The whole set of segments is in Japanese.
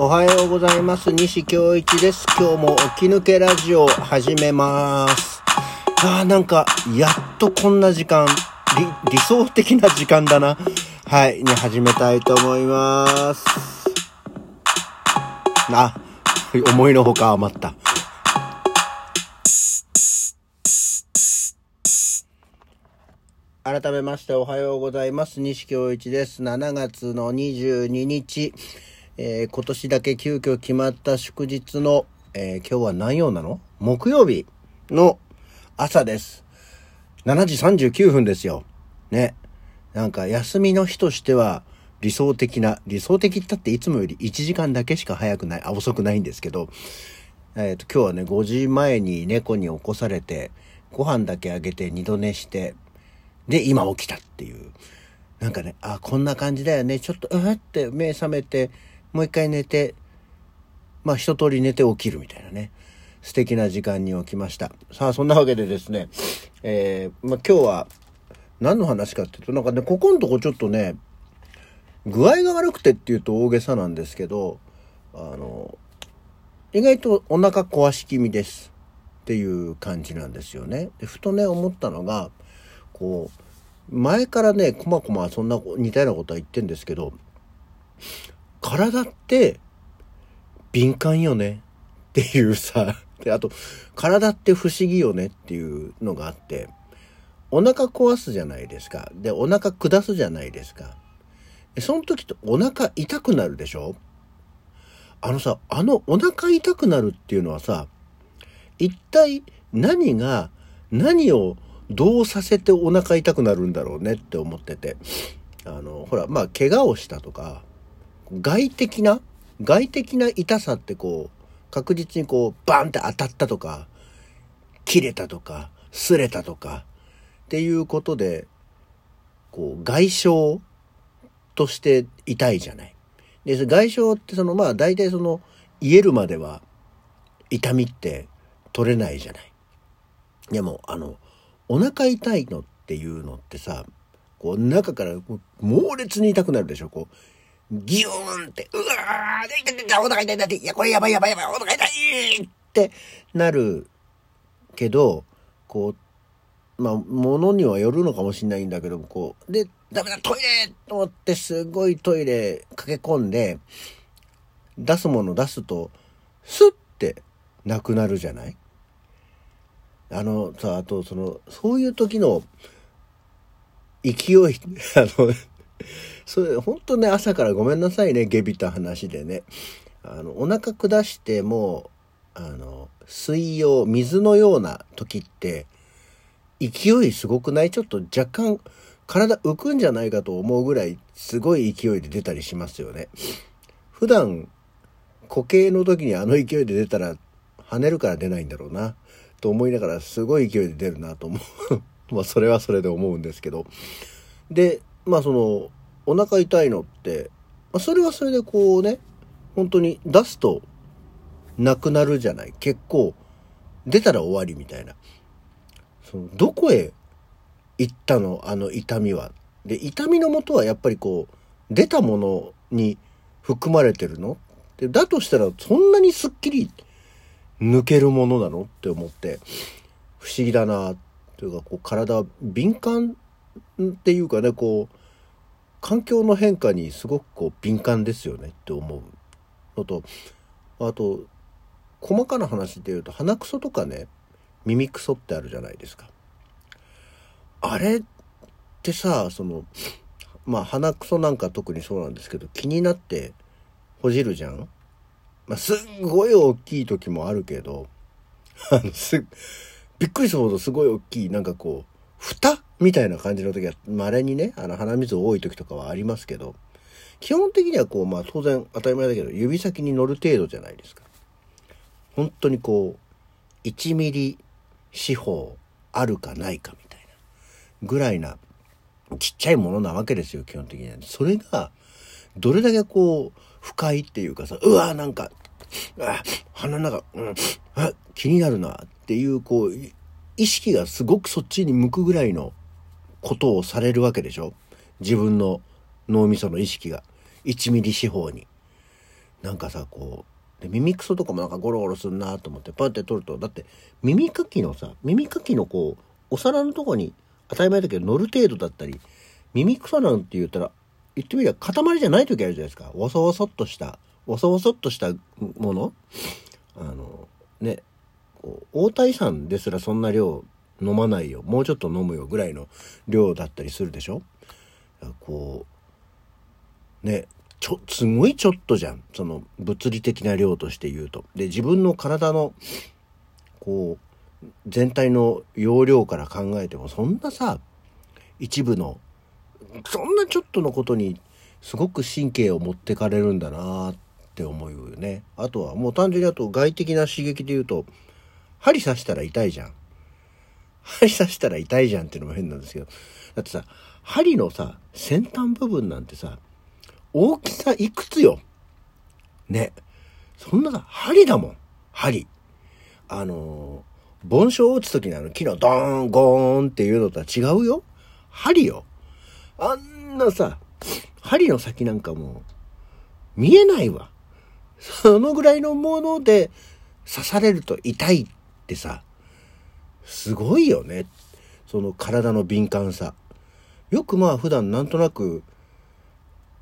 おはようございます。西京一です。今日も起き抜けラジオ始めます。あーなんか、やっとこんな時間、理、理想的な時間だな。はい、に始めたいと思います。あ、思いのほか余った。改めましておはようございます。西京一です。7月の22日、えー今年だけ急遽決まった祝日の、えー今日は何曜なの？木曜日の朝です。7時39分ですよ。ね。なんか休みの日としては理想的な、理想的ったっていつもより1時間だけしか早くない、あ、遅くないんですけど、えっ、と、今日はね、5時前に猫に起こされて、ご飯だけあげて二度寝して、で、今起きたっていう。なんかね、あ、こんな感じだよね。ちょっと、うわって目覚めて、もう一回寝て、まあ一通り寝て起きるみたいなね。素敵な時間に起きました。さあ、そんなわけでですね、えー、まあ今日は何の話かっていうと、なんかね、ここのとこちょっとね、具合が悪くてっていうと大げさなんですけど、あの、意外とお腹壊し気味ですっていう感じなんですよね。でふとね、思ったのが、こう、前からね、こまこまそんな似たようなことは言ってんですけど、体って敏感よねっていうさ、で、あと、体って不思議よねっていうのがあって、お腹壊すじゃないですか。で、お腹下すじゃないですか。でその時ってお腹痛くなるでしょ？あのさ、あのお腹痛くなるっていうのはさ、一体何が、何をどうさせてお腹痛くなるんだろうねって思ってて。あの、ほら、まあ、怪我をしたとか、外的な、外的な痛さってこう、確実にこう、バンって当たったとか、切れたとか、擦れたとか、っていうことで、こう、外傷として痛いじゃない。で、その外傷ってその、まあ、大体その、癒えるまでは、痛みって取れないじゃない。でも、あの、お腹痛いのっていうのってさ、こう、中から猛烈に痛くなるでしょこう、ギューンって、うわー痛い痛い痛いお腹痛い痛い痛いいや、これやばいやばいやばい、お腹痛いってなるけど、こう、まあ、ものにはよるのかもしれないんだけど、こう、で、ダメだ、トイレと思って、すごいトイレ駆け込んで、出すもの出すと、スッてなくなるじゃない？あのさ、あと、その、そういう時の勢い、あの、それ、本当ね、朝からごめんなさいね、下びた話でね。あの、お腹下しても、あの、水曜、水のような時って、勢いすごくない？ちょっと若干、体浮くんじゃないかと思うぐらい、すごい勢いで出たりしますよね。普段、固形の時にあの勢いで出たら、跳ねるから出ないんだろうな。と思いながら、すごい勢いで出るなと思う。まあ、それはそれで思うんですけど。で、まあ、その、お腹痛いのって、まあ、それはそれでこうね、本当に出すと、なくなるじゃない。結構、出たら終わりみたいな。そのどこへ行ったの？あの痛みは。で、痛みのもとはやっぱりこう、出たものに含まれてるの？でだとしたら、そんなにすっきり抜けるものなのって思って、不思議だな、というか、こう、体、敏感っていうかね、こう、環境の変化にすごくこう、敏感ですよねって思うのと、あと、細かな話で言うと、鼻くそとかね、耳くそってあるじゃないですか。あれってさ、その、まあ鼻くそなんか特にそうなんですけど、気になってほじるじゃん？まあすっごい大きい時もあるけど、あの、す、びっくりするほどすごい大きい、なんかこう、蓋？みたいな感じの時は、稀にね、あの鼻水多い時とかはありますけど、基本的にはこう、まあ当然当たり前だけど、指先に乗る程度じゃないですか。本当にこう、1ミリ四方あるかないかみたいなぐらいなちっちゃいものなわけですよ、基本的には。それが、どれだけこう、不快っていうかさ、うわなんか、あ鼻の中、うん、あ気になるなっていう、こう、意識がすごくそっちに向くぐらいのことをされるわけでしょ自分の脳みその意識が。1ミリ四方に。なんかさ、こう、で耳くそとかもなんかゴロゴロすんなと思ってパンって取ると、だって耳かきのさ、耳かきのこう、お皿のとこに当たり前だけど乗る程度だったり、耳くそなんて言ったら、言ってみれば塊じゃない時あるじゃないですか。わそわそっとした、わそわそっとしたものあの、ね、大谷さんですらそんな量飲まないよ。もうちょっと飲むよぐらいの量だったりするでしょ？こう、ね、ちょ、すごいちょっとじゃん。その物理的な量として言うと。で、自分の体の、こう、全体の容量から考えても、そんなさ、一部の、そんなちょっとのことに、すごく神経を持ってかれるんだなって思うよね。あとは、もう単純にあと外的な刺激で言うと、針刺したら痛いじゃん。針刺したら痛いじゃんっていうのも変なんですけど。だってさ、針のさ、先端部分なんてさ、大きさいくつよ。ね。そんなさ、針だもん。針。あのー、盆栽を打つ時にあの木のドーン、ゴーンっていうのとは違うよ。針よ。あんなさ、針の先なんかもう、見えないわ。そのぐらいのもので刺されると痛いっってさ、すごいよね。その体の敏感さ。よくまあ普段なんとなく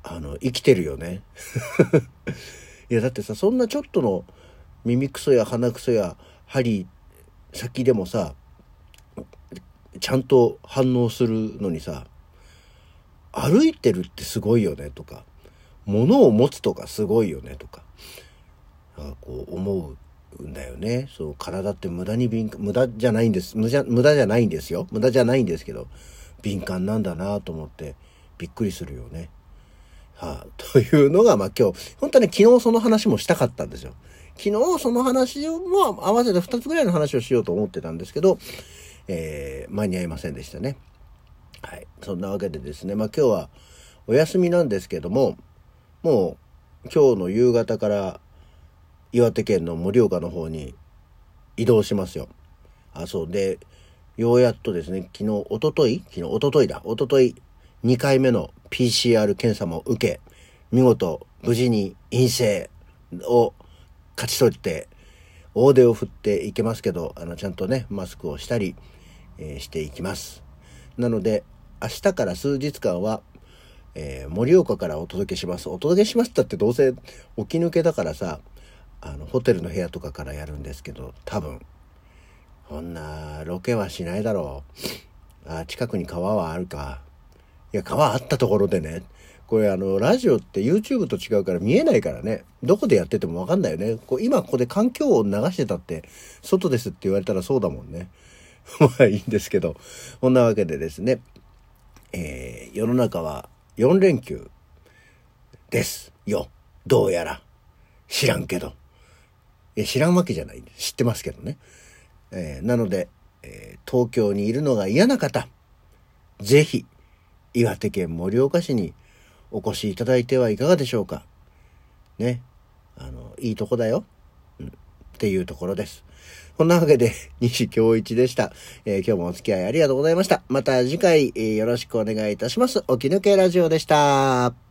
あの、生きてるよね。いや、だってさ、そんなちょっとの耳くそや鼻くそや針先でもさ、ちゃんと反応するのにさ、歩いてるってすごいよねとか、物を持つとかすごいよねとか、こう思うんだよね。そう、体って無駄に敏感、無駄じゃないんです。無駄無駄じゃないんですよ。無駄じゃないんですけど、敏感なんだなと思ってびっくりするよね。はあ、というのが、まあ今日、本当はね、昨日その話もしたかったんですよ。昨日その話を、まあ合わせて2つぐらいの話をしようと思ってたんですけど、えー、間に合いませんでしたね。はい。そんなわけでですね、まあ今日はお休みなんですけども、もう今日の夕方から岩手県の盛岡の方に移動しますよ。あ、そうで、ようやっとですね、昨日、おととい昨日、おとといだ。おととい、2回目の PCR 検査も受け、見事無事に陰性を勝ち取って、大手を振っていけますけど、あの、ちゃんとね、マスクをしたり、えー、していきます。なので、明日から数日間は、えー、盛岡からお届けします。お届けしますったってどうせ起き抜けだからさ、あの、ホテルの部屋とかからやるんですけど、多分、こんなロケはしないだろう。あ、近くに川はあるか。いや、川あったところでね、これあの、ラジオって YouTube と違うから見えないからね、どこでやっててもわかんないよね。こう今ここで環境音流してたって、外ですって言われたらそうだもんね。まあいいんですけど、こんなわけでですね、えー、世の中は4連休ですよ。どうやら。知らんけど。いや、知らんわけじゃない。知ってますけどね。えー、なので、えー、東京にいるのが嫌な方、ぜひ、岩手県盛岡市にお越しいただいてはいかがでしょうか。ね。あの、いいとこだよ。うん。っていうところです。こんなわけで、西京一でした。えー、今日もお付き合いありがとうございました。また次回、えー、よろしくお願いいたします。起き抜けラジオでした。